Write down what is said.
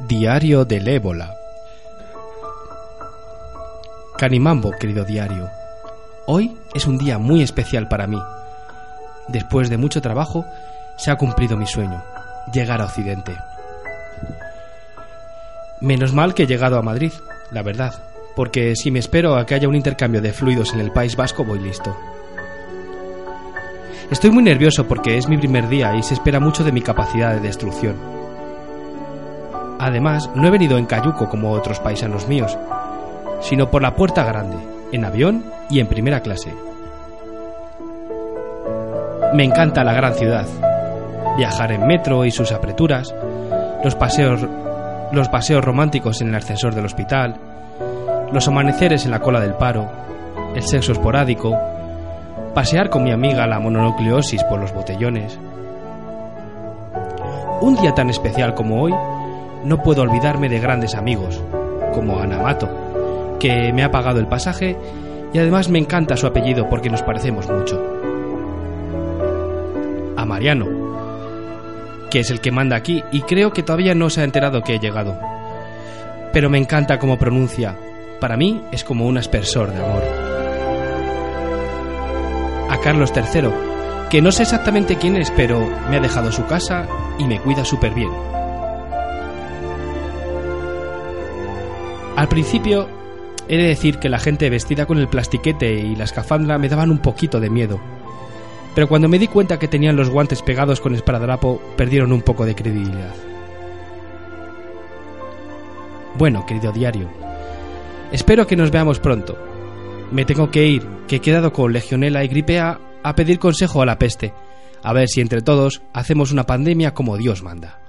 Diario del ébola. Canimambo, querido diario. Hoy es un día muy especial para mí. Después de mucho trabajo, se ha cumplido mi sueño, llegar a Occidente. Menos mal que he llegado a Madrid, la verdad, porque si me espero a que haya un intercambio de fluidos en el País Vasco, voy listo. Estoy muy nervioso porque es mi primer día y se espera mucho de mi capacidad de destrucción. Además, no he venido en cayuco como otros paisanos míos, sino por la puerta grande, en avión y en primera clase. Me encanta la gran ciudad, viajar en metro y sus apreturas, los paseos, los paseos románticos en el ascensor del hospital, los amaneceres en la cola del paro, el sexo esporádico, pasear con mi amiga la mononucleosis por los botellones. Un día tan especial como hoy no puedo olvidarme de grandes amigos, como Anamato, que me ha pagado el pasaje y además me encanta su apellido porque nos parecemos mucho. A Mariano, que es el que manda aquí y creo que todavía no se ha enterado que he llegado. Pero me encanta cómo pronuncia. Para mí es como un aspersor de amor. A Carlos III, que no sé exactamente quién es, pero me ha dejado su casa y me cuida súper bien. Al principio, he de decir que la gente vestida con el plastiquete y la escafandra me daban un poquito de miedo. Pero cuando me di cuenta que tenían los guantes pegados con esparadrapo, perdieron un poco de credibilidad. Bueno, querido diario, espero que nos veamos pronto. Me tengo que ir, que he quedado con legionela y gripe A a pedir consejo a la peste, a ver si entre todos hacemos una pandemia como Dios manda.